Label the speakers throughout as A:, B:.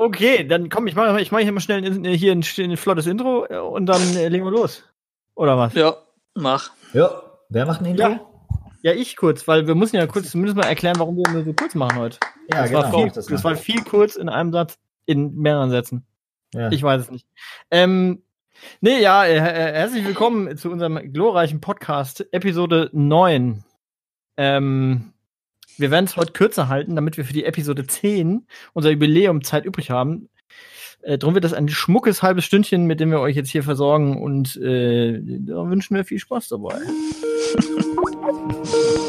A: Okay, dann komm, ich mache ich mach hier mal schnell ein, hier ein, ein flottes Intro äh, und dann äh, legen wir los. Oder was?
B: Ja, mach.
C: Ja, wer macht ein Intro?
A: Ja. Ja, ich kurz, weil wir müssen ja kurz zumindest mal erklären, warum wir nur so kurz machen heute.
C: Ja,
A: das,
C: genau.
A: war viel,
C: das
A: das war viel kurz in einem Satz, in mehreren Sätzen.
C: ja.
A: Ich weiß es nicht. Ähm, nee, ja, äh, äh, herzlich willkommen zu unserem glorreichen Podcast, Episode 9. Ähm, wir werden es heute kürzer halten, damit wir für die Episode 10 unser Jubiläum Zeit übrig haben. Äh, drum wird das ein schmuckes halbes Stündchen, mit dem wir euch jetzt hier versorgen und äh, da wünschen wir viel Spaß dabei.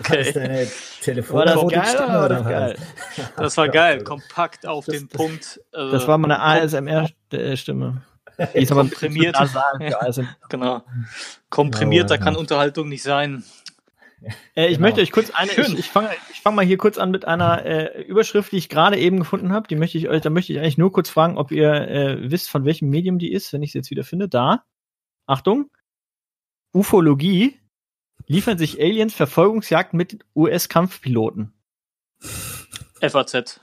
B: Okay.
A: War das geil
C: Stimme
A: oder war das geil?
B: Das war geil. Kompakt auf
A: Das-
B: den
A: das-
B: Punkt. äh,
A: Das war meine ASMR-Stimme. Die ist aber
B: Komprimiert. Genau. Komprimierter kann Unterhaltung nicht sein.
A: Äh, ich
C: Genau.
A: möchte euch kurz eine,
B: Schön.
A: ich, ich fange fang mal hier kurz an mit einer äh, Überschrift, die ich gerade eben gefunden habe. Die möchte ich euch, da möchte ich eigentlich nur kurz fragen, ob ihr äh, wisst, von welchem Medium die ist, wenn ich sie jetzt wieder finde. Da. Achtung. Ufologie. Liefern sich Aliens Verfolgungsjagd mit US-Kampfpiloten.
B: FAZ.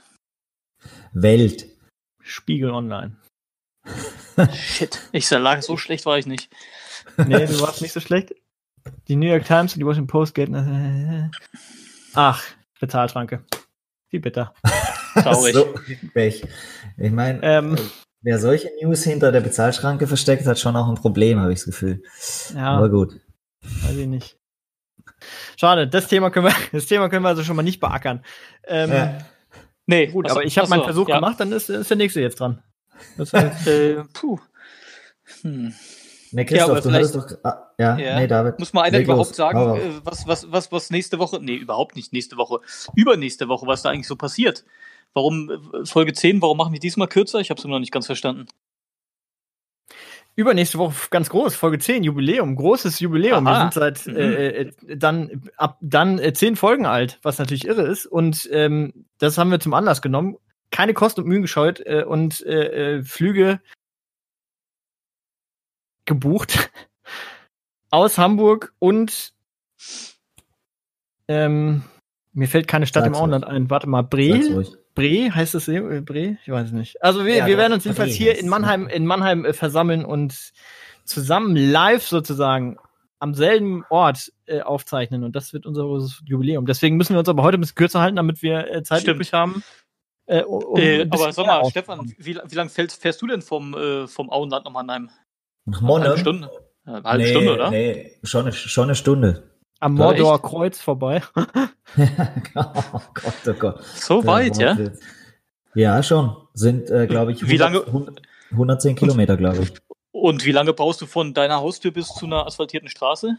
C: Welt.
A: Spiegel Online.
B: Shit. Ich lag so schlecht war ich nicht.
A: Nee, du warst nicht so schlecht. Die New York Times und die Washington Post gelten. Ach, Bezahlschranke. Wie bitter.
B: Traurig.
C: So, Pech. Ich meine,
A: Ähm,
C: wer solche News hinter der Bezahlschranke versteckt, hat schon auch ein Problem, habe ich das Gefühl.
A: ja.
C: Aber gut.
A: Weiß ich nicht. Schade, das Thema können wir, das Thema können wir also schon mal nicht beackern. Ähm,
C: Ja.
B: Nee,
A: Gut,
B: achso,
A: aber ich habe meinen Versuch
B: ja.
A: gemacht, dann ist, ist der nächste jetzt dran. Das heißt,
B: Äh, puh. Hm.
C: Ne, Christoph,
B: aber
C: du hattest doch. Ah, ja,
B: Ja.
C: nee, David.
B: Muss mal einer überhaupt
C: los.
B: sagen, äh, was, was, was, was nächste Woche, nee, überhaupt nicht nächste Woche, übernächste Woche, was da eigentlich so passiert? Warum äh, Folge 10, warum machen wir diesmal kürzer? Ich habe es noch nicht ganz verstanden.
A: Übernächste Woche ganz groß, Folge 10, Jubiläum, großes Jubiläum.
B: Aha.
A: Wir sind seit
B: Mhm.
A: äh, äh, dann ab dann äh, zehn Folgen alt, was natürlich irre ist. Und ähm, das haben wir zum Anlass genommen. Keine Kosten und Mühen gescheut äh, und äh, äh, Flüge gebucht aus Hamburg und ähm, mir fällt keine Stadt
C: Sag's
A: im Auenland ein. Warte mal,
C: ruhig.
A: Bre, heißt das äh, Bre? Ich weiß es nicht. Also wir,
C: Ja,
A: wir werden uns
C: Bre
A: jedenfalls hier in Mannheim, in Mannheim äh, versammeln und zusammen live sozusagen am selben Ort äh, aufzeichnen und das wird unser großes Jubiläum. Deswegen müssen wir uns aber heute ein bisschen kürzer halten, damit wir äh, Zeit
B: Stimmt.
A: übrig haben. Äh, um ein
B: äh, aber sag mal, Stefan, wie, wie lange fährst, fährst du denn vom, äh, vom Auenland nach Mannheim?
C: Nach
B: Eine
C: Monne?
B: halbe Stunde? Eine halbe
C: nee,
B: Stunde, oder?
C: Nee, schon eine, schon eine Stunde.
A: Am
B: Ja,
A: Mordor
B: echt?
A: Kreuz vorbei.
C: oh Gott, oh Gott.
B: So
C: Der
B: weit, ja?
C: Ja, schon. Sind, äh, glaube ich,
B: Wie lange-
C: 100 110 Kilometer, glaube ich.
B: Und wie lange brauchst du von deiner Haustür bis zu einer asphaltierten Straße?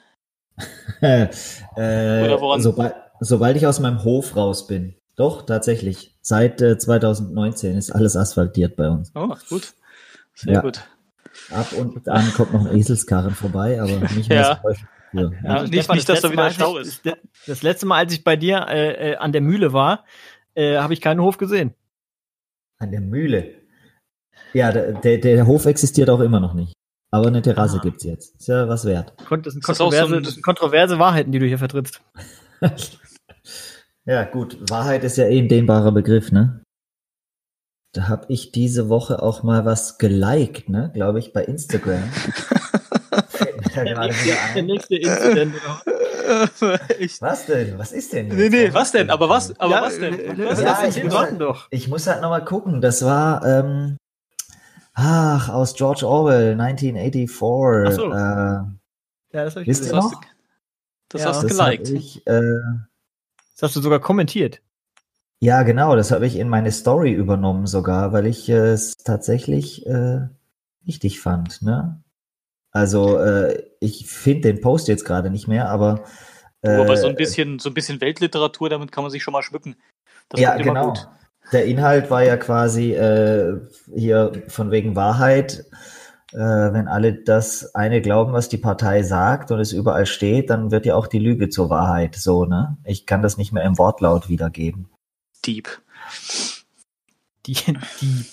C: äh,
B: Oder woran-
C: sobald, sobald ich aus meinem Hof raus bin. Doch, tatsächlich. Seit äh, 2019 ist alles asphaltiert bei uns.
B: Oh, gut. Sehr
C: Ja.
B: gut.
C: Ab und an kommt noch ein Eselskarren vorbei, aber nicht mehr
B: Ja.
C: so häufig. Ja.
B: Ja,
A: Also,
B: nicht-
A: Stefan,
B: nicht, dass da
A: letzte
B: wieder
A: Mal,
B: Stau
A: als
B: ist.
A: Das letzte Mal, als ich bei dir äh, äh, an der Mühle war, äh, habe ich keinen Hof gesehen.
C: An der Mühle. Ja, der, der, der Hof existiert auch immer noch nicht. Aber eine Terrasse
A: Ah.
C: gibt's jetzt. Ist ja was wert.
A: Das sind
B: das so
A: kontroverse,
B: ein-
A: das sind kontroverse Wahrheiten, die du hier vertrittst.
C: Ja, gut. Wahrheit ist ja eh ein dehnbarer Begriff, ne? Da habe ich diese Woche auch mal was geliked, ne? Glaube ich, bei Instagram. Da gerade wieder
A: Der
C: ein.
A: nächste Incident.
B: ich,
C: Was denn? Was ist denn?
B: nee,
C: jetzt?
B: nee, was denn? Aber was, aber
A: Ja,
B: was denn?
A: äh,
B: Was,
A: äh,
C: Ja,
B: was
C: ich muss
B: mal.
C: halt-
A: warten doch.
C: Ich muss halt nochmal gucken. Das war, ähm, ach, aus George Orwell, 1984.
A: Ach so.
C: Äh,
A: Ja, das, hab ich
C: wisst
A: gesehen.
C: ihr
B: hast
C: noch?
B: du- das
A: Ja.
B: hast du geliked.
C: ich, äh,
A: das hast du sogar kommentiert.
C: Ja, genau, das habe ich in meine Story übernommen sogar, weil ich äh, es tatsächlich äh, wichtig fand. Ne? Also äh, ich finde den Post jetzt gerade nicht mehr, aber äh,
B: aber so ein bisschen, so ein bisschen Weltliteratur, damit kann man sich schon mal schmücken. Das
C: ja, genau.
B: gut.
C: Der Inhalt war ja quasi äh, hier von wegen Wahrheit. Äh, wenn alle das eine glauben, was die Partei sagt und es überall steht, dann wird ja auch die Lüge zur Wahrheit. So, ne? Ich kann das nicht mehr im Wortlaut wiedergeben.
B: Deep.
A: Die, die.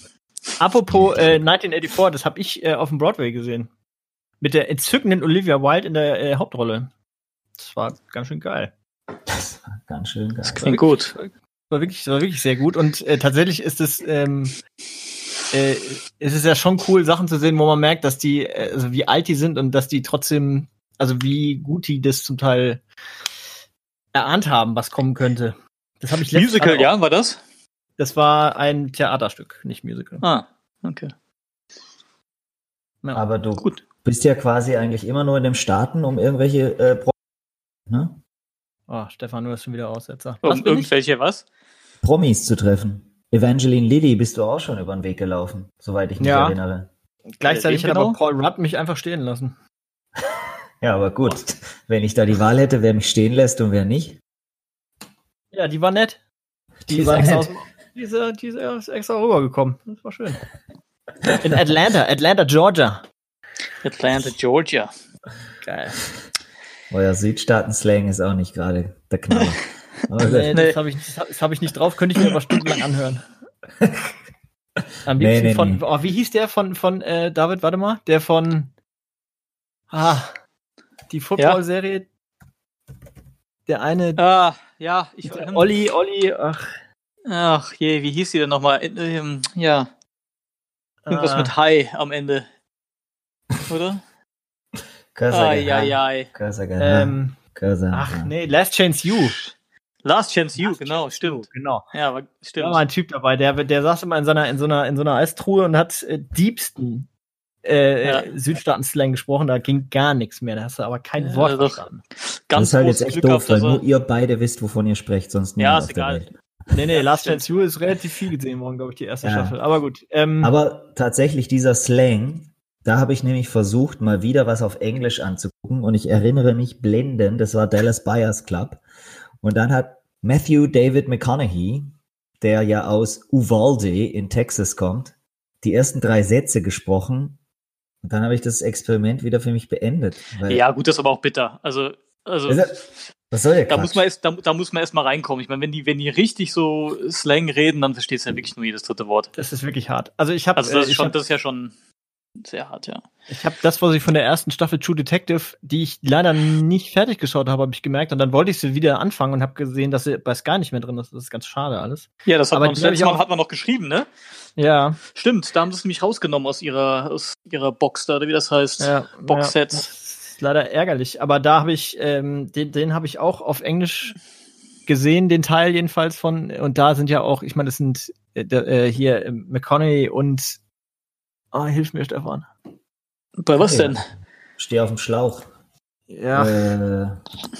A: Apropos äh, 1984, das habe ich äh, auf dem Broadway gesehen. Mit der entzückenden Olivia Wilde in der äh, Hauptrolle. Das war ganz schön geil.
C: Das war ganz schön geil.
B: Das klingt gut.
A: War wirklich, war wirklich sehr gut. Und äh, tatsächlich ist es, ähm, äh, es ist ja schon cool, Sachen zu sehen, wo man merkt, dass die, äh, also wie alt die sind und dass die trotzdem, also wie gut die das zum Teil erahnt haben, was kommen könnte. Das habe ich
B: Musical,
A: auch-
B: ja, war das?
A: Das war ein Theaterstück, nicht Musical.
B: Ah, okay.
A: Ja.
C: Aber du
B: Gut.
C: Bist ja quasi eigentlich immer nur in den Staaten, um irgendwelche äh, Pro ne?
A: Oh, Stefan, du hast schon wieder Aussetzer.
B: Um
A: Was bin ich?
B: irgendwelche was?
C: Promis zu treffen. Evangeline Lilly bist du auch schon über den Weg gelaufen, soweit ich mich
A: Ja.
C: erinnere.
A: Gleichzeitig hat
B: genau?
A: aber Paul Rudd mich einfach stehen lassen.
C: Ja, aber gut. Wenn ich da die Wahl hätte, wer mich stehen lässt und wer nicht.
A: Ja, die war nett. Die,
C: Die
A: ist
C: war
A: extra,
C: nett.
A: Aus, die, ist, äh, die ist ist extra rübergekommen. Das war schön. In Atlanta, Atlanta, Georgia.
B: Atlanta, Georgia.
A: Geil.
C: Euer Südstaaten-Slang ist auch nicht gerade der Knaller.
A: Nee,
B: Nee.
A: das habe ich, das hab- ich nicht drauf, könnte ich mir aber stundenlang anhören. Am liebsten
C: nee,
A: von,
C: nee.
A: Oh, wie hieß der von, von äh, David, warte mal, der von ah, die Football-Serie, der eine,
B: Ah, ja, ich
A: der Olli, Olli, ach,
B: Ach je, wie hieß die denn nochmal? Ähm, ja, irgendwas
A: ah,
B: mit Hi am Ende. Oder?
C: Gehabt.
A: ähm,
C: Cursor.
A: ach
C: ja.
A: nee, Last Chance You.
B: Last Chance You, genau, stimmt.
A: Genau.
B: Ja, aber
A: Da
B: stimmt.
A: war ein Typ dabei, der, der saß immer in so einer, in so einer, in so einer Eistruhe und hat äh, diebsten äh,
B: Ja.
A: äh, Südstaaten-Slang gesprochen, da ging gar nichts mehr. Da hast du aber kein
B: Ja,
A: Wort verstanden.
C: Das
B: Ganz
C: ist halt jetzt echt
B: Glück
C: doof, weil
B: dass
C: nur ihr beide wisst, wovon ihr sprecht, sonst
B: Ja,
C: niemand
B: ist
C: auf der
B: egal.
C: Welt.
A: Nee, nee, Last. Chance You ist relativ viel gesehen worden, glaube ich, die erste
C: Ja.
A: Staffel. Aber gut. Ähm,
C: Aber tatsächlich dieser Slang, da habe ich nämlich versucht, mal wieder was auf Englisch anzugucken und ich erinnere mich blendend, das war Dallas Buyers Club. Und dann hat Matthew David McConaughey, der ja aus Uvalde in Texas kommt, die ersten drei Sätze gesprochen. Und dann habe ich das Experiment wieder für mich beendet. Weil,
B: ja, gut, das ist aber auch bitter. Also, also
C: Ist was soll der
B: da
C: Quatsch?
B: muss man erst, da, da muss man erst mal reinkommen. Ich meine, wenn die, wenn die richtig so Slang reden, dann verstehst du ja wirklich nur jedes dritte Wort.
A: das ist wirklich hart. Also ich habe
B: Also das
A: äh,
B: schon,
A: hab,
B: das ist ja schon sehr hart, ja.
A: ich hab das, was ich von der ersten Staffel True Detective, die ich leider nicht fertig geschaut habe, habe ich gemerkt. Und dann wollte ich sie wieder anfangen und habe gesehen, dass sie bei Sky nicht mehr drin ist. Das ist ganz schade alles.
B: Ja, das hat
A: Aber
B: man, das letzte Mal hat man noch geschrieben, ne?
A: Ja,
B: Stimmt, da haben sie es nämlich rausgenommen aus ihrer, aus ihrer Box da, oder wie das heißt.
A: ja
B: Boxsets.
A: Ja, das ist leider ärgerlich. Aber da habe ich, ähm, den, den habe ich auch auf Englisch gesehen, den Teil jedenfalls von. Und da sind ja auch, ich meine, das sind äh, äh, hier äh, McConaughey und oh, hilf mir, Stefan.
B: Bei was
C: Ja.
B: denn?
C: Steh auf dem Schlauch.
A: Ja,
C: Äh,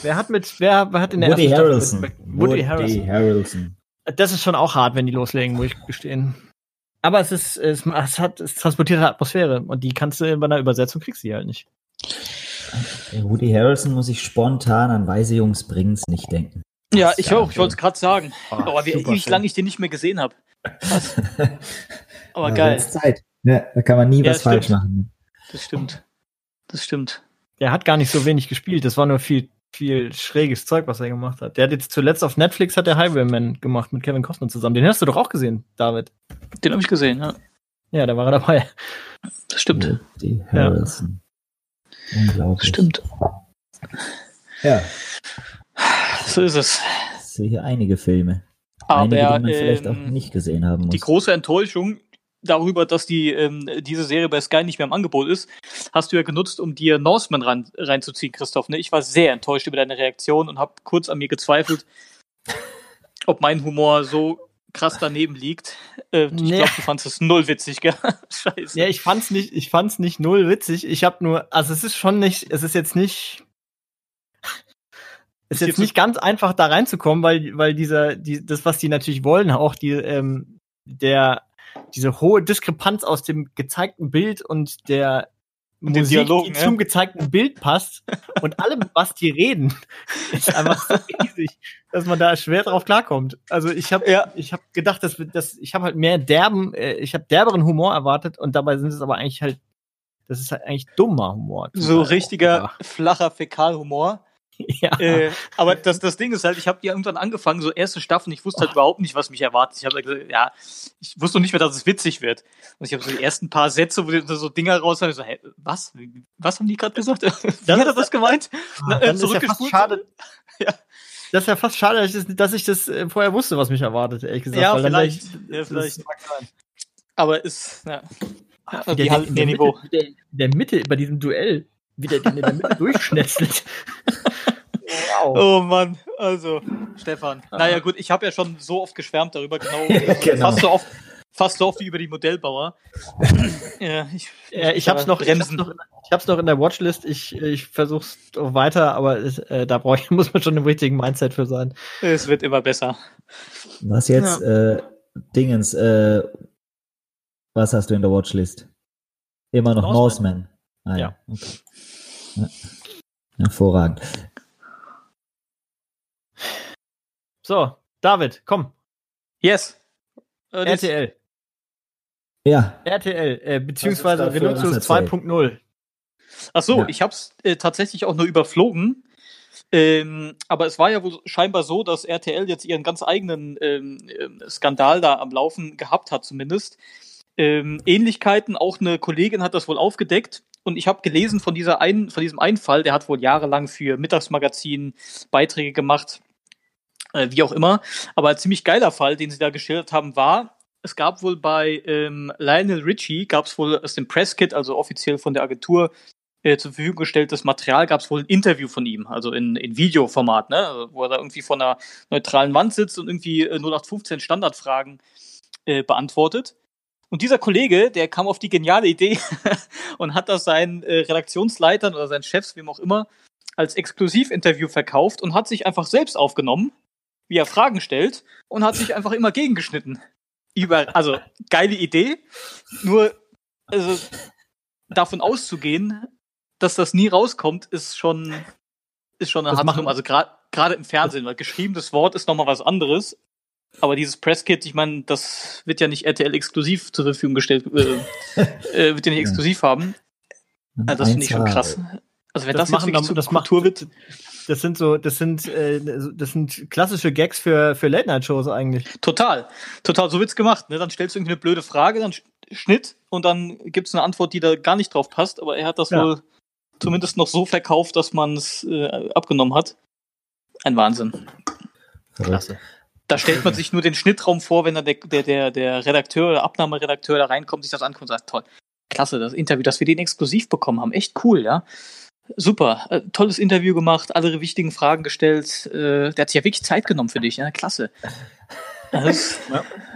A: wer hat mit, wer, wer hat in der
C: Woody
A: ersten
C: Harrelson.
A: Mit, Woody Harrelson.
C: Harrelson.
A: Das ist schon auch hart, wenn die loslegen, muss ich gestehen. Aber es ist, es, es hat, es transportiert halt Atmosphäre und die kannst du bei einer Übersetzung kriegst du die halt nicht.
C: Woody Harrelson muss ich spontan an Weise Jungs bringen's nicht denken.
B: Ja,
C: Das
B: ich auch, ich wollte es gerade sagen.
A: Ah,
B: Aber wie ewig lange ich den nicht mehr gesehen habe. Krass. Aber
C: Ja,
B: geil,
C: Zeit. Ja, da kann man nie
B: Ja,
C: was falsch
B: stimmt.
C: machen.
B: das stimmt. Das stimmt.
A: Der hat gar nicht so wenig gespielt. Das war nur viel, viel schräges Zeug, was er gemacht hat. Der hat jetzt zuletzt auf Netflix hat der Highwayman gemacht mit Kevin Costner zusammen. Den hast du doch auch gesehen, David.
B: Den habe ich gesehen, ja.
A: Ja, da war er dabei.
B: Das stimmt.
C: Woody Harrelson. Unglaublich.
B: Das stimmt.
C: Ja,
B: So ist es.
C: ich sehe hier einige Filme.
B: Aber
C: einige, die man vielleicht auch
B: ähm,
C: nicht gesehen haben muss.
B: die große Enttäuschung darüber, dass die ähm, diese Serie bei Sky nicht mehr im Angebot ist, hast du ja genutzt, um dir Norseman rein, reinzuziehen, Christoph. Ne? Ich war sehr enttäuscht über deine Reaktion und habe kurz an mir gezweifelt, ob mein Humor so krass daneben liegt. Äh, ich
A: Nee.
B: glaube, du fandest es null witzig, gell? Scheiße.
A: Ja, ich fand's nicht, ich fand's nicht null witzig. Ich habe nur, also es ist schon nicht, es ist jetzt nicht, es ist jetzt nicht ganz einfach da reinzukommen, weil, weil dieser, die, das, was die natürlich wollen, auch die, ähm, der, diese hohe Diskrepanz aus dem gezeigten Bild und der
B: Und
A: Musik,
B: Dialogen,
A: die
B: ja.
A: zum gezeigten Bild passt und allem, was die reden, ist einfach so riesig, dass man da schwer drauf klarkommt. Also ich habe
B: Ja.
A: ich habe gedacht, dass, dass ich habe halt mehr derben, äh, ich habe derberen Humor erwartet und dabei sind es aber eigentlich halt, das ist halt eigentlich dummer Humor.
B: So richtiger flacher Fäkalhumor. Ja. Äh, aber das, das Ding ist halt, ich habe ja irgendwann angefangen, so erste Staffeln, ich wusste halt oh. überhaupt nicht, was mich erwartet. Ich habe gesagt, ja, ich wusste nicht mehr, dass es witzig wird. Und ich habe so die ersten paar Sätze, wo die so Dinger raus haben, so, hä, was? Was haben die gerade gesagt? Wie hat er das gemeint?
A: Oh, Na, äh, zurückgespult. Ja schade. ja. Das ist ja fast schade, dass ich das, dass ich das äh, vorher wusste, was mich erwartet, ehrlich gesagt.
B: Ja, vielleicht. ja, vielleicht. Aber ist, ja.
A: Wie der, halt der, Niveau. Mitte, der, der Mitte bei diesem Duell, wie der den in der Mitte durchschnetzelt.
B: Wow. Oh Mann, also Stefan. Naja gut, ich habe ja schon so oft geschwärmt darüber, genau, genau. Fast, so oft, fast so oft wie über die Modellbauer.
A: ja, ich, ja, ich habe es noch, ich hab's noch, ich hab's noch in der Watchlist. Ich, ich versuche es weiter, aber äh, da brauch ich, muss man schon im richtigen Mindset für sein.
B: Es wird immer besser.
C: Was jetzt, ja. äh, Dingens, äh, was hast du in der Watchlist? Immer noch Norseman.
A: Ah, ja. Okay.
C: ja. Hervorragend.
A: So, David, komm.
B: Yes.
A: Äh, RTL.
C: Ja.
A: RTL, äh, beziehungsweise Renuncius 2.0.
B: Ach so, ja. ich habe es äh, tatsächlich auch nur überflogen. Ähm, aber es war ja wohl scheinbar so, dass RTL jetzt ihren ganz eigenen ähm, ähm, Skandal da am Laufen gehabt hat, zumindest. Ähm, Ähnlichkeiten, auch eine Kollegin hat das wohl aufgedeckt. Und ich habe gelesen von, dieser einen, von diesem einen Fall, der hat wohl jahrelang für Mittagsmagazin Beiträge gemacht äh, wie auch immer. Aber ein ziemlich geiler Fall, den sie da geschildert haben, war, es gab wohl bei ähm, Lionel Richie, gab es wohl aus dem Presskit, also offiziell von der Agentur äh, zur Verfügung gestelltes Material, gab es wohl ein Interview von ihm, also in, in Videoformat, ne? Also, wo er da irgendwie vor einer neutralen Wand sitzt und irgendwie äh, 0815 Standardfragen äh, beantwortet. Und dieser Kollege, der kam auf die geniale Idee und hat das seinen äh, Redaktionsleitern oder seinen Chefs, wem auch immer, als Exklusivinterview verkauft und hat sich einfach selbst aufgenommen wie er Fragen stellt und hat sich einfach immer gegengeschnitten. Über, also geile Idee. Nur, also davon auszugehen, dass das nie rauskommt, ist schon, ist schon eine harte Also gerade im Fernsehen, weil geschriebenes Wort ist nochmal was anderes. Aber dieses Presskit, ich meine, das wird ja nicht RTL exklusiv zur Verfügung gestellt, äh, äh, wird ja nicht exklusiv haben. Also das finde ich schon krass.
A: Also wenn das, das machen, jetzt das Kultur wird, das sind so, das sind, äh, das sind klassische Gags für, für Late-Night-Shows eigentlich.
B: Total. Total, so wird's gemacht. Ne? Dann stellst du irgendwie eine blöde Frage, dann Schnitt und dann gibt's eine Antwort, die da gar nicht drauf passt, aber er hat das ja. wohl zumindest noch so verkauft, dass man es äh, abgenommen hat. Ein Wahnsinn. Klasse. Da stellt man sich nur den Schnittraum vor, wenn dann der, der, der, der Redakteur oder Abnahmeredakteur da reinkommt, sich das anguckt und sagt, toll, klasse, das Interview, dass wir den exklusiv bekommen haben, echt cool, ja super, äh, tolles Interview gemacht, alle wichtigen Fragen gestellt. Äh, der hat sich ja wirklich Zeit genommen für dich, ja, klasse. Das ist.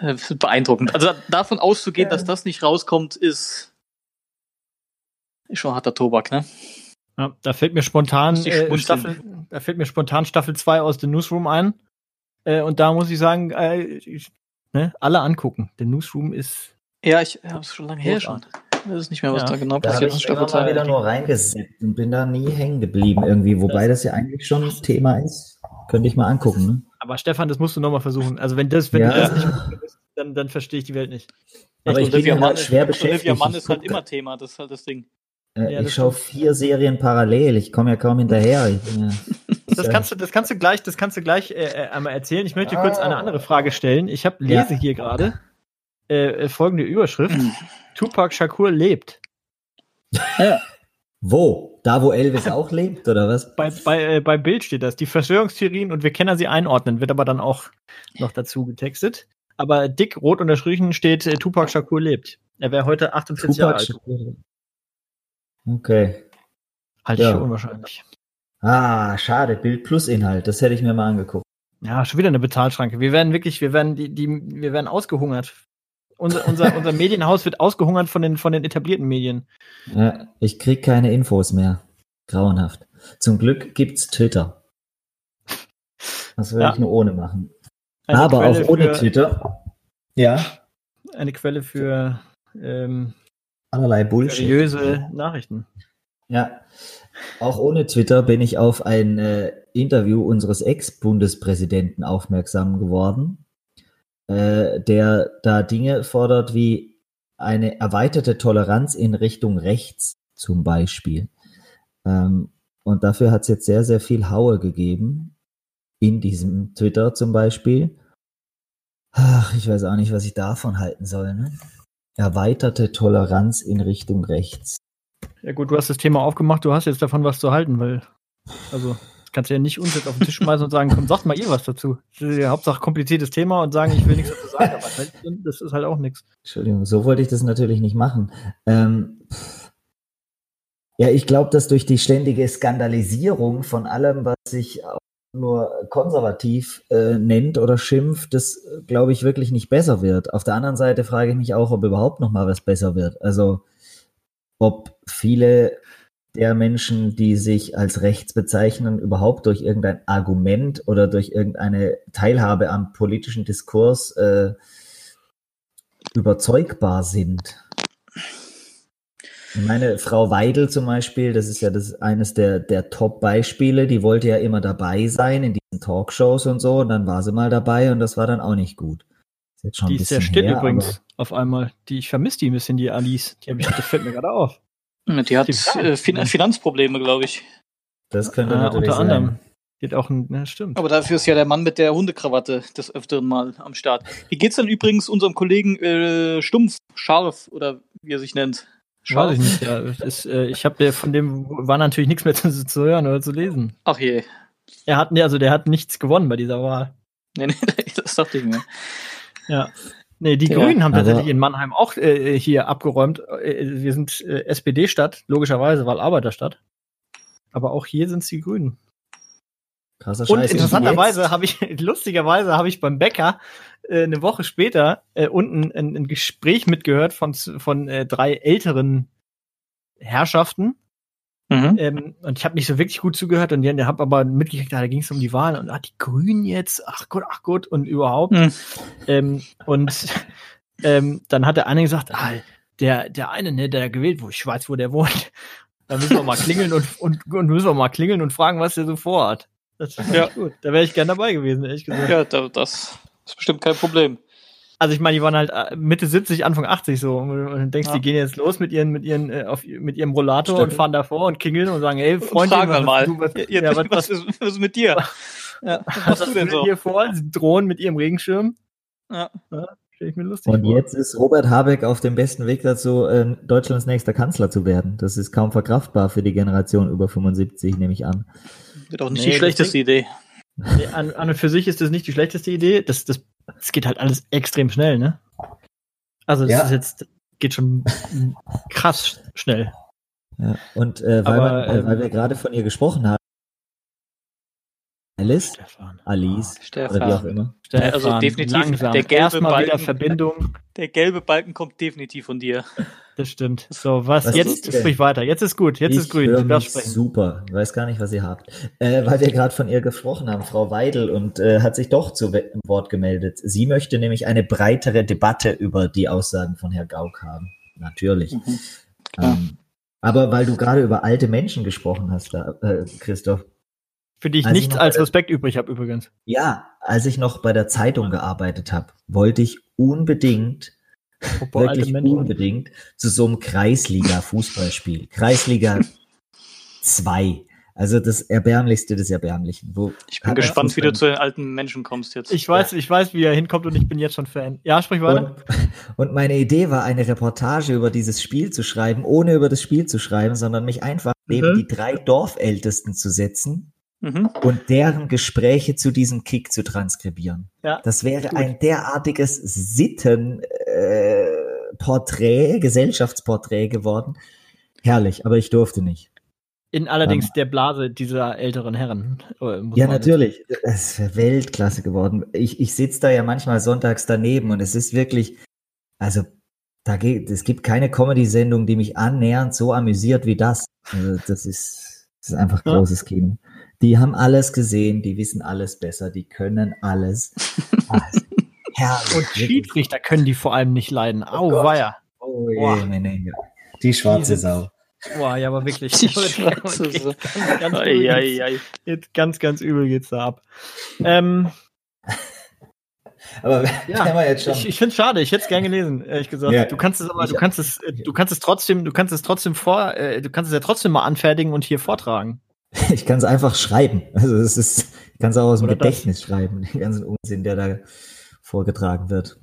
B: Äh, beeindruckend. Also davon auszugehen, dass das nicht rauskommt, ist, ist schon harter Tobak, ne?
A: Ja, da fällt mir spontan äh, Staffel, da fällt mir spontan Staffel 2 aus dem Newsroom ein. Äh, und da muss ich sagen, äh, ich, ne, alle angucken. Der Newsroom ist.
B: Ja, ich habe es schon lange her schon. Das ist nicht mehr, was ja. da genau
C: da passiert ist. Ich habe mal wieder nur reingesetzt und bin da nie hängen geblieben irgendwie, wobei das ja eigentlich schon ein Thema ist. Könnte ich mal angucken. Ne?
A: Aber Stefan, das musst du nochmal versuchen. Also wenn das, wenn ja. du das nicht bist, dann, dann verstehe ich die Welt nicht.
C: Aber ich bin halt schwer beschäftigt. Olivia
B: Mann ist halt immer Thema, das ist halt das Ding.
C: Äh, ja, ich schaue vier Serien parallel, ich komme ja kaum hinterher. Ich, ja.
A: Das kannst du, das kannst du gleich, das kannst du gleich äh, äh einmal erzählen. Ich möchte ah. kurz eine andere Frage stellen. Ich habe lese ja. hier gerade äh, folgende Überschrift: hm. Tupac Shakur lebt.
C: Ja. Wo? Da, wo Elvis auch lebt, oder was?
A: Bei, bei, äh, beim Bild steht das. Die Verschwörungstheorien und wir können sie einordnen, wird aber dann auch noch dazu getextet. Aber dick, rot unterstrichen steht, äh, Tupac Shakur lebt. Er wäre heute 48 Tupac Jahre alt. Shakur.
C: Okay.
A: Halte ja. ich für unwahrscheinlich.
C: Ah, schade. Bild plus Inhalt. Das hätte ich mir mal angeguckt.
A: Ja, schon wieder eine Bezahlschranke. Wir werden wirklich, wir werden die, die, wir werden ausgehungert unser, unser, unser Medienhaus wird ausgehungert von den, von den etablierten Medien.
C: Ja, ich krieg keine Infos mehr. Grauenhaft. Zum Glück gibt's Twitter. Das würde ja. ich nur ohne machen. Eine Aber Quelle auch ohne für, Twitter. Ja.
A: Eine Quelle für ähm,
C: allerlei Bullshit.
A: Seriöse Nachrichten.
C: Ja. Auch ohne Twitter bin ich auf ein äh, Interview unseres Ex-Bundespräsidenten aufmerksam geworden äh, der da Dinge fordert wie eine erweiterte Toleranz in Richtung rechts zum Beispiel. Ähm, Und dafür hat es jetzt sehr, sehr viel Haue gegeben. In diesem Twitter zum Beispiel. Ach, ich weiß auch nicht, was ich davon halten soll. Ne? Erweiterte Toleranz in Richtung rechts.
A: Ja gut, du hast das Thema aufgemacht, du hast jetzt davon was zu halten, weil, also, das kannst du ja nicht uns jetzt auf den Tisch schmeißen und sagen, komm, sagt mal ihr was dazu. Das ist ja Hauptsache kompliziertes Thema und sagen, ich will nichts dazu sagen, aber das ist halt auch nichts.
C: Entschuldigung, so wollte ich das natürlich nicht machen. Ähm, ja, ich glaube, dass durch die ständige Skandalisierung von allem, was sich nur konservativ äh, nennt oder schimpft, das glaube ich wirklich nicht besser wird. Auf der anderen Seite frage ich mich auch, ob überhaupt noch mal was besser wird. Also ob viele der Menschen, die sich als rechts bezeichnen, überhaupt durch irgendein Argument oder durch irgendeine Teilhabe am politischen Diskurs äh, überzeugbar sind. Meine Frau Weidel zum Beispiel, das ist ja das eines der, der Top-Beispiele, die wollte ja immer dabei sein in diesen Talkshows und so, und dann war sie mal dabei und das war dann auch nicht gut.
A: Jetzt schon die ist sehr still her, übrigens auf einmal. Die, ich vermisse die ein bisschen, die Alice. Die, ich, das fällt mir gerade auf.
B: Die hat die äh, fin Finanzprobleme, glaube ich.
C: Das könnte äh, natürlich unter sein. anderem.
A: Geht auch ein, ne, stimmt.
B: Aber dafür ist ja der Mann mit der Hundekrawatte des Öfteren mal am Start. Wie geht's denn übrigens unserem Kollegen äh, Stumpf, Scharf oder wie er sich nennt?
A: Weiß ich nicht, ja. Ist, äh, ich habe von dem war natürlich nichts mehr zu, zu, hören oder zu lesen.
B: Ach je.
A: Er hat, also der hat nichts gewonnen bei dieser Wahl.
B: Nee, nee, das dachte ich mir.
A: Ja. Nee, die ja, Grünen haben tatsächlich in Mannheim auch äh, hier abgeräumt. Äh, wir sind äh, SPD-Stadt, logischerweise, weil Arbeiterstadt. Aber auch hier sind es die Grünen. Krasser Scheiß. Und interessanterweise habe ich, lustigerweise habe ich beim Bäcker äh, eine Woche später äh, unten ein, ein, Gespräch mitgehört von, von äh, drei älteren Herrschaften. Mhm. Ähm, und ich habe nicht so wirklich gut zugehört und die habe aber mitgekriegt, da ging es um die Wahl und ah, die Grünen jetzt, ach Gott, ach Gott und überhaupt. Mhm. Ähm, und ähm, dann hat der eine gesagt, ah, der, der eine, ne, der gewählt wurde, ich weiß, wo der wohnt. Da müssen wir mal klingeln und, und, und müssen wir mal klingeln und fragen, was der so vorhat. Das ja. gut. Da wäre ich gern dabei gewesen, ehrlich gesagt.
B: Ja, das ist bestimmt kein Problem.
A: Also ich meine, die waren halt äh, Mitte 70, Anfang 80 so. Und dann denkst, ja. die gehen jetzt los mit ihren, mit ihren, äh, auf, mit ihrem Rollator Stimmt. und fahren davor und klingeln und sagen, hey, Freunde,
B: fragen was, mal. Du, was, ja, ja, was, was, ist, was ist mit dir?
A: Ja, was hast du denn so? hier vor? Sie drohen mit ihrem Regenschirm. Ja.
C: ja ich mir lustig Und vor. jetzt ist Robert Habeck auf dem besten Weg dazu, äh, Deutschlands nächster Kanzler zu werden. Das ist kaum verkraftbar für die Generation über 75, nehme ich an.
B: Wird auch nicht nee, die schlechteste Idee.
A: Nee, an, an, und für sich ist das nicht die schlechteste Idee. Das, das, das geht halt alles extrem schnell, ne? Also das ja. ist jetzt, geht schon krass schnell.
C: Ja, und äh, weil, Aber, man, äh, weil wir gerade von ihr gesprochen haben, Alice, Stefan. Alice,
B: Stefan. oder wie auch immer. Stefan. Also definitiv
A: Langsam. der gelbe Balken, Verbindung.
B: Der gelbe Balken kommt definitiv von dir.
A: Das stimmt. So, was, was jetzt sprich weiter. Jetzt ist gut, jetzt
C: ich
A: ist grün.
C: Sprechen. Super. Ich weiß gar nicht, was ihr habt. Äh, weil wir gerade von ihr gesprochen haben, Frau Weidel, und äh, hat sich doch zu Wort gemeldet. Sie möchte nämlich eine breitere Debatte über die Aussagen von Herrn Gauck haben. Natürlich. Mhm. Ähm, aber weil du gerade über alte Menschen gesprochen hast, da, äh, Christoph,
A: für die ich als nichts ich als Respekt übrig habe übrigens.
C: Ja, als ich noch bei der Zeitung gearbeitet habe, wollte ich unbedingt, Apropos wirklich unbedingt, zu so einem Kreisliga-Fußballspiel. Kreisliga 2. Also das Erbärmlichste des Erbärmlichen. Wo
B: ich bin gespannt, wie du zu den alten Menschen kommst jetzt.
A: Ich weiß, ja. ich weiß, wie er hinkommt und ich bin jetzt schon Fan. Ja, sprich weiter.
C: Und, und meine Idee war, eine Reportage über dieses Spiel zu schreiben, ohne über das Spiel zu schreiben, sondern mich einfach neben mhm. die drei Dorfältesten zu setzen mhm. und deren Gespräche zu diesem Kick zu transkribieren. Ja, das wäre gut. ein derartiges Sittenporträt, äh, Gesellschaftsporträt geworden. Herrlich, aber ich durfte nicht.
A: In allerdings um, der Blase dieser älteren Herren.
C: Äh, ja, natürlich. Es wäre Weltklasse geworden. Ich, ich sitze da ja manchmal sonntags daneben und es ist wirklich, also da geht, es gibt keine Comedy-Sendung, die mich annähernd so amüsiert wie das. Also das ist, das ist einfach großes ja. Kino. Die haben alles gesehen, die wissen alles besser, die können alles.
A: alles. Herrlich. Und Schiedsrichter können die vor allem nicht leiden. Au, oh weia.
C: Oh je, nee, nee. Die schwarze Diese, Sau.
A: Boah, ja, aber wirklich. Die schwarze Sau. Ganz, ganz, ei, ei, ei. Jetzt ganz, ganz übel geht's da ab. Ähm,
C: aber ja, wir jetzt schon.
A: Ich, ich finde es schade. Ich hätte es gern gelesen, ehrlich gesagt. Ja, du kannst es aber, du kannst es, du kannst es trotzdem, du kannst es trotzdem vor, äh, du kannst es ja trotzdem mal anfertigen und hier vortragen.
C: Ich kann es einfach schreiben. Also es ist, ich kann es auch aus dem
A: Oder das.
C: Gedächtnis schreiben, den ganzen Unsinn, der da vorgetragen wird.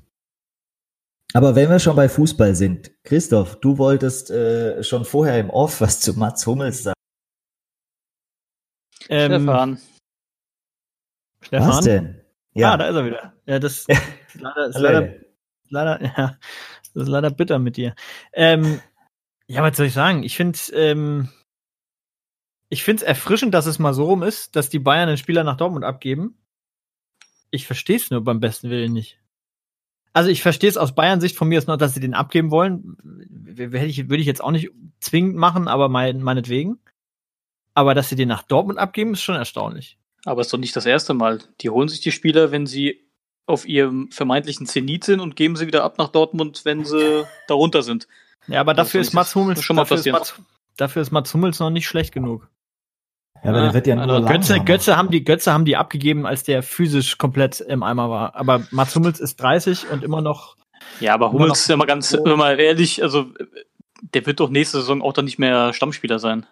C: Aber wenn wir schon bei Fußball sind, Christoph, du wolltest äh, schon vorher im Off was zu Mats Hummels sagen.
A: Ähm,
B: Stefan.
A: Stefan?
C: Was denn?
A: Ja, da ist er wieder. Ja, das ist leider, ist leider, leider, ja, das ist leider bitter mit dir. Ähm, ja, was soll ich sagen? Ich finde ähm, ich finde es erfrischend, dass es mal so rum ist, dass die Bayern einen Spieler nach Dortmund abgeben. Ich verstehe es nur beim besten Willen nicht. Also ich verstehe es aus Bayern-Sicht von mir ist noch, dass sie den abgeben wollen. W- Hätte ich, würde ich jetzt auch nicht zwingend machen, aber mein, meinetwegen. Aber dass sie den nach Dortmund abgeben, ist schon erstaunlich.
B: Aber ist doch nicht das erste Mal. Die holen sich die Spieler, wenn sie auf ihrem vermeintlichen Zenit sind und geben sie wieder ab nach Dortmund, wenn sie darunter sind.
A: Ja, aber dafür
B: ist
A: Mats Hummels
B: schon mal
A: dafür ist. Mats, dafür ist Mats Hummels noch nicht schlecht genug.
C: Ja, aber der wird ja nur
B: also
A: Götze. Götze haben die Götze haben die abgegeben, als der physisch komplett im Eimer war. Aber Mats Hummels ist 30 und immer noch.
B: Ja, aber Hummels ist ja mal ganz,
A: so.
B: wenn mal ehrlich, also der wird doch nächste Saison auch dann nicht mehr Stammspieler sein.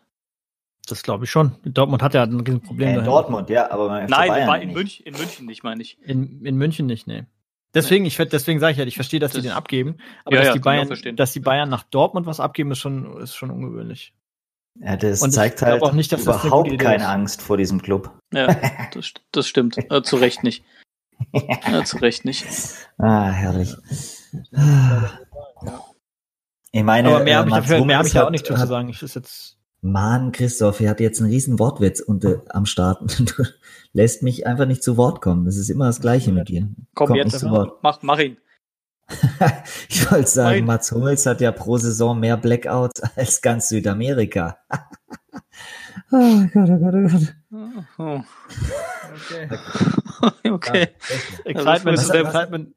A: Das glaube ich schon. Dortmund hat ja ein Riesenproblem.
C: Ja, in
A: dahinter.
C: Dortmund, ja, aber
B: Nein,
C: Bayern
B: in
C: nicht.
B: München, in München nicht, meine ich.
A: In, in München nicht, nee. Deswegen, ich, deswegen sage ich ja, ich verstehe, dass die
B: Das-
A: den abgeben. Aber
B: Ja,
A: dass,
B: ja,
A: die
B: auch
A: Bayern,
B: verstehen.
A: dass die Bayern nach Dortmund was abgeben, ist schon, ist schon ungewöhnlich.
C: Ja, das
A: Und
C: zeigt halt
A: auch nicht, dass das
C: überhaupt
A: Idee
C: keine
A: ist.
C: Angst vor diesem Club.
B: Ja, das, das stimmt. Äh, zu Recht nicht. Ja, zu Recht nicht.
C: Ah, herrlich. Ich meine,
A: Aber mehr
C: äh,
A: habe ich, dafür- mehr hab ich da auch
C: hat-
A: nicht zu
C: hat-
A: sagen. Ich ist jetzt.
C: Mann, Christoph, ihr habt jetzt einen riesen Wortwitz unter, am Start. Du lässt mich einfach nicht zu Wort kommen. Das ist immer das Gleiche mit dir.
B: Komm
C: Kommt
B: jetzt,
C: nicht zu Wort.
B: mach, mach ihn.
C: Ich wollte sagen,
B: Nein.
C: Mats Hummels hat ja pro Saison mehr Blackouts als ganz Südamerika. oh Gott, oh Gott, oh Gott.
B: Oh,
A: Okay.
B: okay.
A: Excitement,
B: Also,
A: ist, Excitement,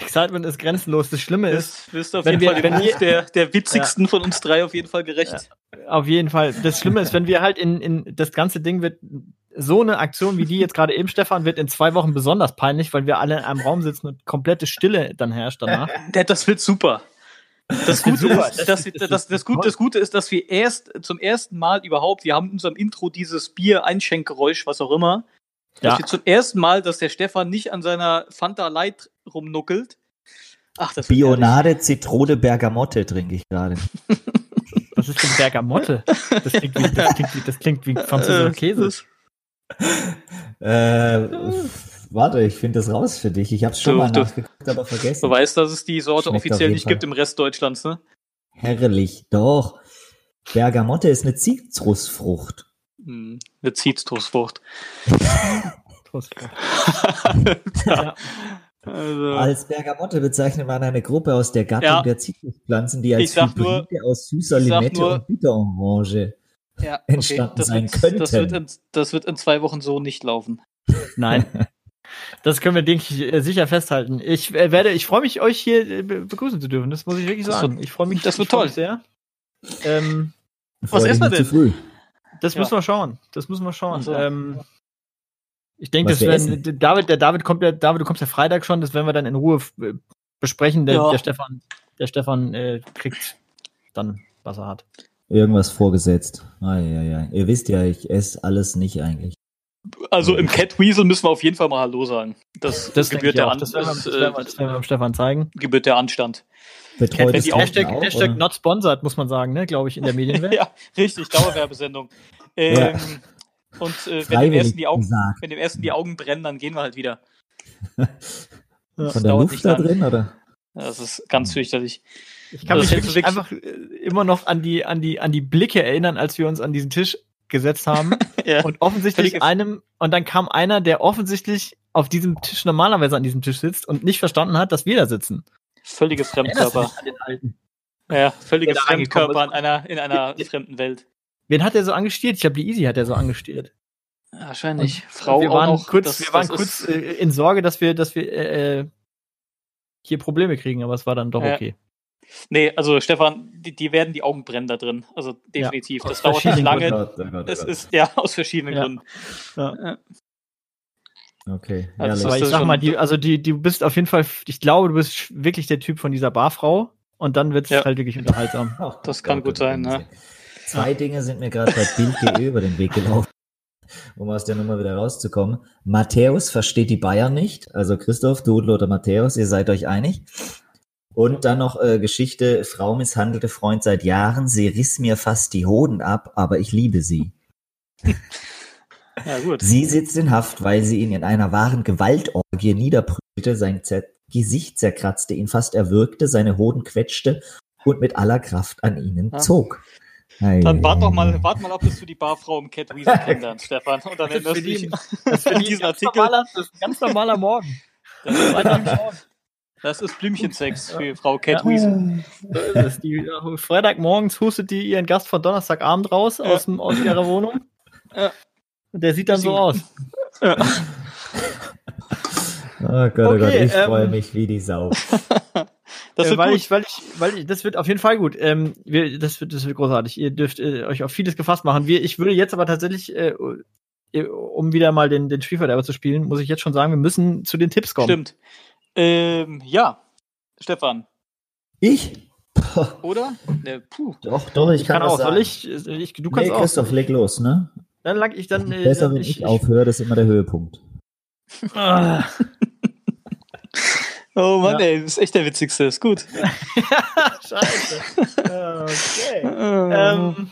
A: Excitement ist grenzenlos. Das Schlimme ist,
B: wirst du auf
A: wenn
B: jeden
A: wir-
B: Fall
A: wenn wir-
B: der, der witzigsten von uns drei auf jeden Fall gerecht.
A: Auf jeden Fall. Das Schlimme ist, wenn wir halt in, in das ganze Ding wird so eine Aktion wie die jetzt gerade eben, Stefan, wird in zwei Wochen besonders peinlich, weil wir alle in einem Raum sitzen und komplette Stille dann herrscht danach.
B: Das wird super. Das
A: wird
B: Gute,
A: super.
B: ist,
A: Das
B: dass wir,
A: das
B: das,
A: ist
B: das, Gute,
A: toll.
B: das Gute ist, dass wir erst zum ersten Mal überhaupt, wir haben in unserem Intro dieses Bier-Einschenkgeräusch, was auch immer, dass
A: Ja.
B: wir zum ersten Mal, dass der Stefan nicht an seiner Fanta Light rumnuckelt. Ach, das.
C: Bionade, Zitrone, Bergamotte trinke ich gerade.
A: Was ist denn Bergamotte? Das klingt wie, das klingt wie, das klingt wie französischer
B: Äh,
A: Käse.
C: Äh, warte, ich finde das raus für dich. Ich habe es schon
B: Du-
C: mal nachgeguckt, aber vergessen.
B: Du weißt, dass es die Sorte
C: Schmeckt
B: offiziell nicht
C: Fall.
B: gibt im Rest Deutschlands, ne?
C: Herrlich, doch. Bergamotte ist eine Zitrusfrucht.
B: Hm, eine Zitrusfrucht. Ja. Also,
C: Als Bergamotte bezeichnet man eine Gruppe aus der Gattung
B: Ja.
C: der Zitruspflanzen, die als
B: nur-
C: Hybride aus süßer Limette
B: nur-
C: und Bitterorange.
B: Ja,
C: entstanden
B: das
C: sein
B: wird,
C: könnten.
B: Das wird, in, das wird in zwei Wochen so nicht laufen.
A: Nein. Das können wir, denke ich, äh, sicher festhalten. Ich äh, werde, ich freue mich, euch hier äh, be- begrüßen zu dürfen. Das muss ich wirklich sagen.
B: wird-
A: ich freue mich,
B: das wird toll.
A: sehr. Ähm,
C: dich
B: essen wir denn?
C: früh.
A: das
B: Ja.
A: müssen wir schauen. Das müssen wir schauen.
B: Ach so.
A: Ähm, ich denke,
C: Was
A: das werden, David, der David kommt ja, David, du kommst ja Freitag schon, das werden wir dann in Ruhe äh, besprechen. Der,
B: Ja.
A: der Stefan, der Stefan äh, kriegt dann, was er hat.
C: Irgendwas vorgesetzt. Ah, ja, ja. Ihr wisst ja, ich esse alles nicht eigentlich.
B: Also im Cat Weasel müssen wir auf jeden Fall mal Hallo sagen. Das,
A: Das
B: gebührt, der
A: auch.
B: An
A: Das werden wir,
B: das,
A: das werden wir,
B: äh,
A: das werden wir dem Stefan zeigen.
B: gebührt der Anstand.
C: Betreutes
B: Wenn die
A: Hashtag,
C: auch,
A: Hashtag
C: oder?
A: not sponsored, muss man sagen, ne, glaube ich, in der Medienwelt.
B: ja, richtig, Dauerwerbesendung. Ähm, Und äh, wenn, dem ersten die Augen,
C: gesagt.
B: wenn dem ersten die Augen brennen, dann gehen wir halt wieder.
A: Ja.
B: Das
C: Von der
B: dauert
C: Luft
B: nicht
C: da drin, oder?
B: Das ist ganz fürchterlich.
A: Ich kann
B: Das
A: mich wirklich einfach äh, immer noch an die, an die, an die Blicke erinnern, als wir uns an diesen Tisch gesetzt haben.
B: Ja.
A: und offensichtlich
B: Völlige-
A: einem, und dann kam einer, der offensichtlich auf diesem Tisch normalerweise an diesem Tisch sitzt und nicht verstanden hat, dass wir da sitzen.
B: Völliges Fremdkörper.
A: an den alten?
B: Ja, völliges Fremdkörper in einer, in einer fremden Welt.
A: Wen hat er so angestiert? Ich glaube, die Easy hat er so angestiert.
B: Wahrscheinlich.
A: Und
B: Frau
A: wir
B: auch
A: waren
B: noch.
A: kurz,
B: das-
A: wir waren kurz äh, in Sorge, dass wir, dass wir äh, hier Probleme kriegen, aber es war dann doch
B: Ja.
A: okay.
B: Nee, also Stefan, die, die werden die Augen brennen da drin. Also definitiv.
A: aus
B: Das dauert nicht lange. Es ist ja aus verschiedenen
A: Ja.
B: Gründen.
C: Okay,
B: Also
A: Aber ich sag mal, die, also die, du bist auf jeden Fall, ich glaube, du bist wirklich der Typ von dieser Barfrau und dann wird es
B: Ja.
A: halt wirklich unterhaltsam.
B: Das kann gut sein, ne?
C: Zwei Dinge sind mir gerade bei Bild.de über den Weg gelaufen. um aus der Nummer wieder rauszukommen. Matthäus versteht die Bayern nicht. Also Christoph, du und Lothar Matthäus, ihr seid euch einig. Und dann noch äh, Geschichte, Frau misshandelte Freund seit Jahren, sie riss mir fast die Hoden ab, aber ich liebe sie.
B: Ja, gut.
C: Sie sitzt in Haft, weil sie ihn in einer wahren Gewaltorgie niederprügelte, sein Zer Gesicht zerkratzte, ihn fast erwürgte, seine Hoden quetschte und mit aller Kraft an ihnen
B: Ja.
C: zog.
B: Dann wart doch mal, wart mal ab, bis du die Barfrau im Cat Weasel kennenlernst, Stefan. Und dann
A: Das
B: erinnerst
A: für
B: du dich an
A: ist
B: diesen
A: ganz
B: Artikel.
A: normaler, das ist ein ganz normaler Morgen.
B: Das ist,
A: Freitagmorgen.
B: das ist Blümchensex für Frau Cat
A: Ja. So es. Die, äh, Freitagmorgens hustet die ihren Gast von Donnerstagabend raus
B: Ja.
A: aus, dem, aus ihrer Wohnung.
B: Ja.
A: Und der sieht dann so aus.
B: Ja.
C: Oh Gott, oh Gott,
A: Okay,
C: ich freue
A: ähm,
C: mich wie die Sau.
B: Das
A: äh,
B: wird
A: weil ich, weil ich, weil ich, das wird auf jeden Fall gut. Ähm, wir, das wird, das wird großartig. Ihr dürft äh, euch auf vieles gefasst machen. Wir, ich würde jetzt aber tatsächlich, äh, um wieder mal den, den Spielverderber zu spielen, muss ich jetzt schon sagen, wir müssen zu den Tipps kommen.
B: Stimmt. Ähm, ja, Stefan,
C: Ich?
B: Oder? Ne, puh.
C: doch, doch, ich,
A: Ich kann,
C: kann,
A: auch.
C: das
A: Soll
C: sagen.
A: ich, ich? Du
C: Nee,
A: kannst auch.
C: Christoph, leg los, ne?
A: Dann lag ich dann. Äh,
C: Besser, wenn ich, aufhöre, das ist immer der Höhepunkt.
A: Ah.
B: Oh Mann,
A: Ja.
B: ey, das ist echt der witzigste. Ist gut.
A: Scheiße. okay.
B: Ähm,
A: Ähm,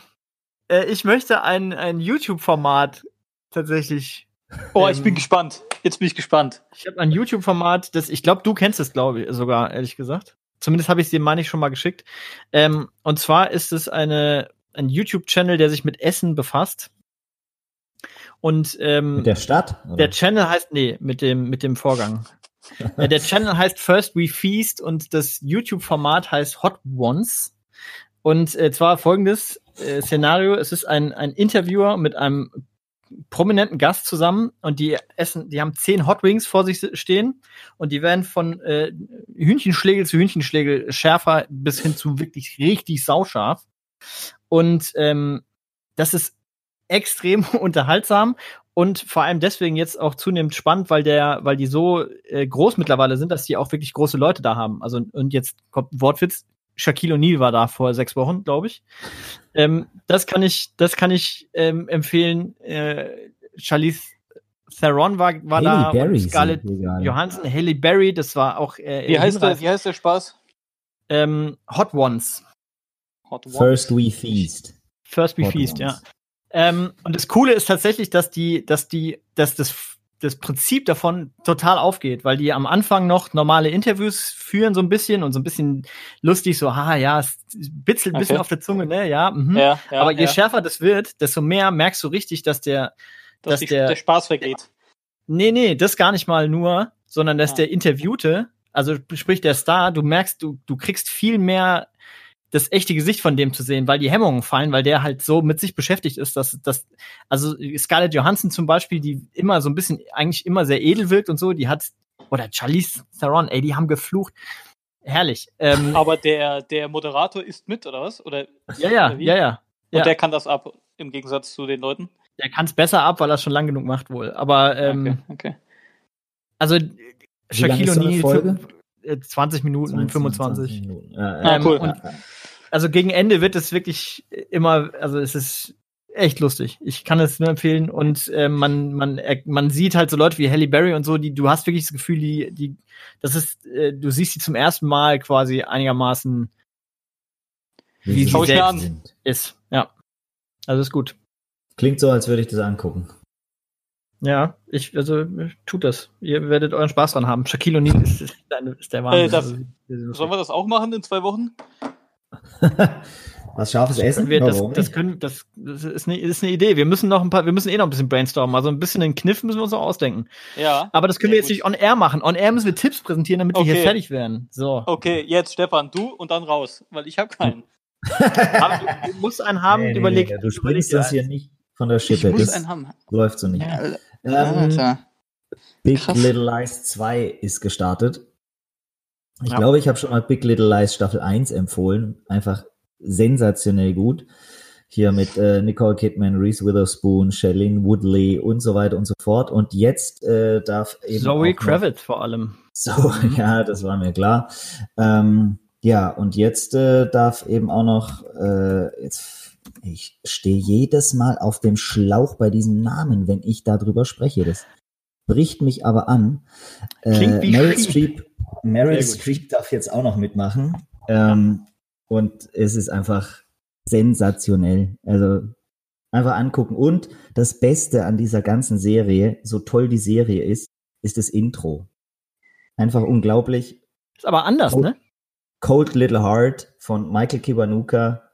A: äh, ich möchte ein, ein YouTube-Format tatsächlich.
B: oh, ich bin
A: ähm,
B: gespannt. Jetzt bin ich gespannt.
A: Ich habe ein YouTube-Format, das ich glaube, du kennst es, glaube ich, sogar, ehrlich gesagt. Zumindest habe ich es dir, meine ich, schon mal geschickt. Ähm, und zwar ist es eine, ein YouTube-Channel, der sich mit Essen befasst. Und ähm,
C: Mit der Stadt? Oder?
A: der Channel heißt, nee, mit dem, mit dem Vorgang. Äh, der Channel heißt First We Feast und das YouTube-Format heißt Hot Ones. Und äh, zwar folgendes äh, Szenario: Es ist ein, ein Interviewer mit einem prominenten Gast zusammen und die essen, die haben zehn Hot Wings vor sich stehen und die werden von äh, Hühnchenschlägel zu Hühnchenschlägel schärfer bis hin zu wirklich richtig sauscharf. Und ähm, das ist extrem unterhaltsam und vor allem deswegen jetzt auch zunehmend spannend, weil der, weil die so äh, groß mittlerweile sind, dass die auch wirklich große Leute da haben. Also und jetzt kommt Wortwitz. Shaquille O'Neal war da vor sechs Wochen, glaube ich. Ähm, das kann ich, das kann ich ähm, empfehlen. Äh, Charlize Theron war, war da,
C: Berry
A: und Scarlett. Johansson, Halle Berry, das war auch äh,
B: Wie heißt, der, wie heißt der Spaß?
A: ähm, Hot Ones.
B: Hot One.
C: First We Feast.
A: First Be
C: Hot
A: Feast,
C: Ones.
A: ja. Ähm, und das Coole ist tatsächlich, dass die, dass die, dass das, das Prinzip davon total aufgeht, weil die am Anfang noch normale Interviews führen, so ein bisschen und so ein bisschen lustig, so, haha, ja, es bitzelt ein bisschen
B: Okay.
A: auf der Zunge, ne, ja. Mhm.
B: Ja, ja,
A: Aber je
B: ja,
A: schärfer das wird, desto mehr merkst du richtig, dass der,
B: dass
A: dass der-
B: der Spaß vergeht.
A: Nee, nee, das gar nicht mal nur, sondern dass
B: Ah.
A: der Interviewte, also sprich der Star, du merkst, du, du kriegst viel mehr das echte Gesicht von dem zu sehen, weil die Hemmungen fallen, weil der halt so mit sich beschäftigt ist, dass das, also Scarlett Johansson zum Beispiel, die immer so ein bisschen, eigentlich immer sehr edel wirkt und so, die hat, oder Charlize Theron, ey, die haben geflucht. Herrlich. Ähm,
B: Aber der, der Moderator ist mit, oder was? Oder,
A: ja, ja,
B: oder
A: ja, ja.
B: Und
A: Ja.
B: der kann das ab, im Gegensatz zu den Leuten?
A: Der kann es besser ab, weil er es schon lang genug macht wohl. Aber ähm,
B: okay, okay.
A: also Shaquille
C: so
A: O'Neal,
C: Folge?
A: fünf- äh, 20 Minuten,
C: 20,
A: 25.
C: Minuten. Ja,
B: Ah,
A: Ähm,
B: cool.
A: und- also gegen Ende wird es wirklich immer, also es ist echt lustig. Ich kann es nur empfehlen und äh, man man man sieht halt so Leute wie Halle Berry und so, die du hast wirklich das Gefühl, die die das ist äh, du siehst die zum ersten Mal quasi einigermaßen
C: Wie sie
A: Schau
B: ich mir
C: selbst
B: an.
C: sind.
A: ist. Ja. Also ist gut.
C: Klingt so, als würde ich das angucken.
A: Ja, ich also äh, tut das. Ihr werdet euren Spaß dran haben. Shaquille O'Neal ist, ist, ist der Wahnsinn.
B: Äh, das-
A: Also.
B: Sollen wir das auch machen in zwei Wochen?
C: Was scharfes Essen?
A: wir, das, das können, das, das ist eine, ist eine Idee. Wir müssen noch ein paar, wir müssen eh noch ein bisschen brainstormen. Also ein bisschen einen Kniff müssen wir uns noch ausdenken.
B: Ja.
A: Aber das können
B: Sehr
A: wir jetzt
B: gut.
A: nicht on air machen. On air müssen wir Tipps präsentieren, damit wir hier
B: Okay.
A: fertig werden. So.
B: Okay, jetzt Stefan, du und dann raus, weil ich habe keinen.
A: Aber du, du musst einen haben,
C: Nee, nee,
A: überleg.
C: nee, du springst uns hier nicht von der
B: Ich
C: Schippe.
B: muss
C: Das
B: einen haben.
C: läuft so nicht.
B: Ja,
C: Ähm,
B: Alter.
C: Big
B: Krass.
C: Little Lies 2 ist gestartet. Ich
A: Ja.
C: glaube, ich habe schon mal Big Little Lies Staffel 1 empfohlen. Einfach sensationell gut. Hier mit äh, Nicole Kidman, Reese Witherspoon, Shailene Woodley und so weiter und so fort. Und jetzt äh, darf eben
A: Zoe Kravitz vor allem.
C: So, ja, das war mir klar. Ähm, ja, und jetzt äh, darf eben auch noch, äh, jetzt Ich stehe jedes Mal auf dem Schlauch bei diesem Namen, wenn ich darüber spreche. Das bricht mich aber an.
A: Klingt wie
C: Meryl
A: Streep.
C: Meryl. Streep darf jetzt auch noch mitmachen. Ähm, und es ist einfach sensationell. Also einfach angucken. Und das Beste an dieser ganzen Serie, so toll die Serie ist, ist das Intro. Einfach unglaublich.
A: Ist aber anders,
C: Oh.
A: ne?
C: Cold Little Heart von Michael Kiwanuka.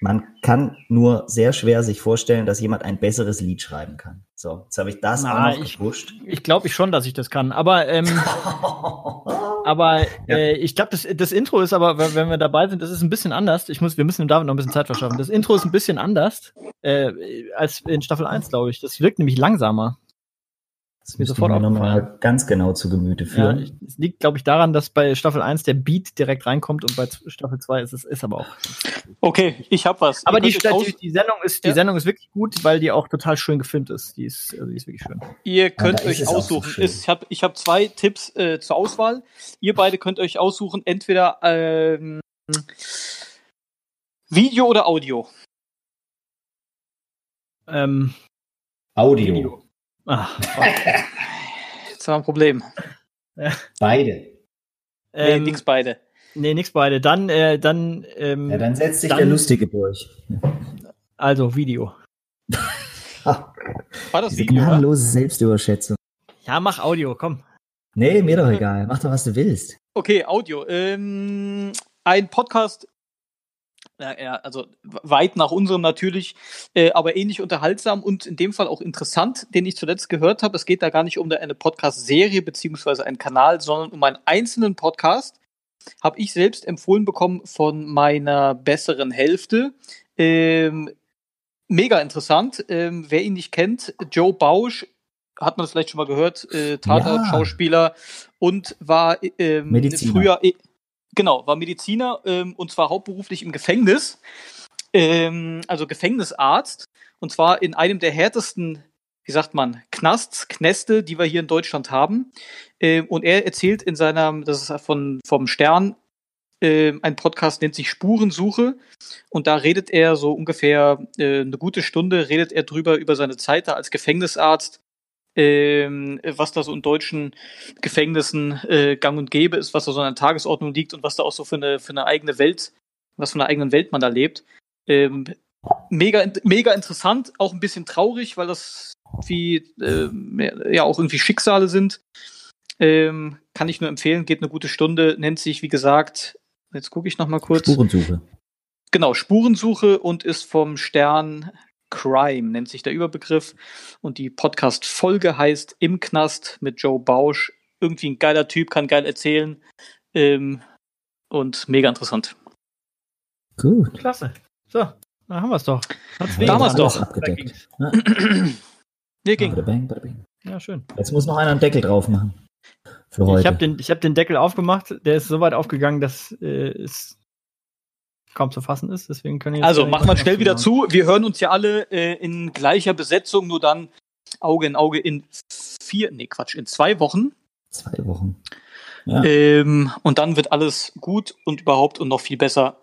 C: Man kann nur sehr schwer sich vorstellen, dass jemand ein besseres Lied schreiben kann. So, jetzt habe ich das
A: Na,
C: auch noch
A: ich-
C: gepusht.
A: Ich glaube ich schon, dass ich das kann. Aber, ähm, aber
C: Ja.
A: äh, ich glaube, das, das Intro ist aber, wenn wenn wir dabei sind, das ist ein bisschen anders. Ich muss, wir müssen dem David noch ein bisschen Zeit verschaffen. Das Intro ist ein bisschen anders äh, als in Staffel 1, glaube ich. Das wirkt nämlich langsamer.
C: Das
A: mir
C: müssen
A: sofort
C: wir nochmal ganz genau zu Gemüte
A: Ja,
C: führen.
A: ich- es liegt, glaube ich, daran, dass bei Staffel 1 der Beat direkt reinkommt und bei Staffel 2 ist es ist aber auch.
B: Okay, ich hab was.
A: Aber die, die, die Sendung ist die
B: Ja.
A: Sendung ist wirklich gut, weil die auch total schön gefilmt ist. Die ist, also die ist wirklich schön.
B: Ihr könnt
C: ist
B: euch
C: so
B: aussuchen. Es- ich habe ich hab zwei Tipps äh, zur Auswahl. Ihr beide könnt euch aussuchen, entweder ähm, Video oder Audio.
A: Ähm,
C: Audio.
A: Video. Ah,
B: Jetzt haben wir ein Problem.
C: Beide.
B: Nee,
A: ähm,
B: nix beide.
A: Nee, nix beide. Dann, äh, dann, ähm,
C: Ja, dann setzt sich
A: Dann-
C: der Lustige durch.
A: also Video.
B: War das
C: Diese
B: Video, oder?
C: gnadenlose Selbstüberschätzung.
A: Ja, mach Audio, komm.
C: Nee, mir doch egal. Mach doch, was du willst.
B: Okay, Audio. Ähm, ein Podcast, na, ja, also weit nach unserem natürlich, äh, aber ähnlich unterhaltsam und in dem Fall auch interessant, den ich zuletzt gehört habe. Es geht da gar nicht um eine Podcast-Serie beziehungsweise einen Kanal, sondern um einen einzelnen Podcast. Habe ich selbst empfohlen bekommen von meiner besseren Hälfte. Ähm, mega interessant. Ähm, wer ihn nicht kennt, Joe Bausch, hat man das vielleicht schon mal gehört, äh, Tatort-Schauspieler und war ähm,
C: Mediziner.
B: früher, äh, genau, war Mediziner ähm, und zwar hauptberuflich im Gefängnis, ähm, also Gefängnisarzt. Und zwar in einem der härtesten, wie sagt man, Knasts, Knäste, die wir hier in Deutschland haben. Ähm, und er erzählt in seiner, das ist von, vom Stern, ähm, ein Podcast nennt sich Spurensuche. Und da redet er so ungefähr äh, eine gute Stunde, redet er drüber über seine Zeit da als Gefängnisarzt, ähm, was da so in deutschen Gefängnissen äh, gang und gäbe ist, was da so an der Tagesordnung liegt und was da auch so für eine, für eine eigene Welt, was für eine eigenen Welt man da lebt. Ähm, mega, mega interessant, auch ein bisschen traurig, weil das wie ähm, ja auch irgendwie Schicksale sind. Ähm, kann ich nur empfehlen, geht eine gute Stunde, nennt sich, wie gesagt, jetzt gucke ich noch mal kurz.
C: Spurensuche.
B: Genau, Spurensuche und ist vom Stern Crime, nennt sich der Überbegriff. Und die Podcast-Folge heißt Im Knast mit Joe Bausch. Irgendwie ein geiler Typ, kann geil erzählen. Ähm, und mega interessant.
C: Gut.
A: Klasse. So, da haben wir es doch. Hat's
B: Damals doch.
C: abgedeckt.
B: Nee, ging.
C: Bada bang, bada.
A: Ja, schön.
C: Jetzt muss noch einer einen Deckel drauf machen. Für heute.
A: Ich habe den, ich hab den Deckel aufgemacht. Der ist so weit aufgegangen, dass äh, es kaum zu fassen ist. Deswegen können
B: Also, machen wir
A: was
B: schnell wieder
A: machen.
B: zu. Wir hören uns ja alle äh, in gleicher Besetzung, nur dann Auge in Auge in vier, nee, Quatsch, in zwei Wochen.
C: Zwei Wochen. Ja.
B: Ähm, und dann wird alles gut und überhaupt und noch viel besser.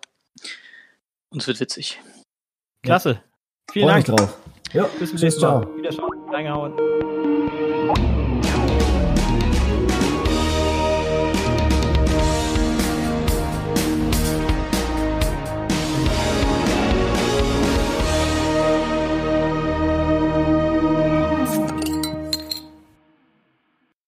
B: Und es wird witzig.
A: Klasse. Vielen
C: Freu mich
A: Dank.
C: drauf. Ja,
A: Bis zum nächsten Mal.
C: ciao.
A: Wiederschauen. Reingehauen.